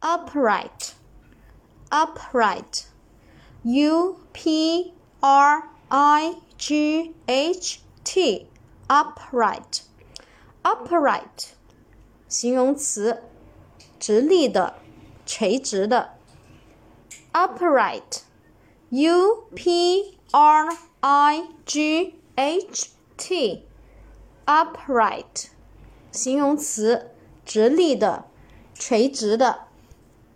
upright, upright, u p r i g h t, upright, upright，形容词，直立的，垂直的。upright, u p r i g h t, upright，形容词，直立的。垂直的。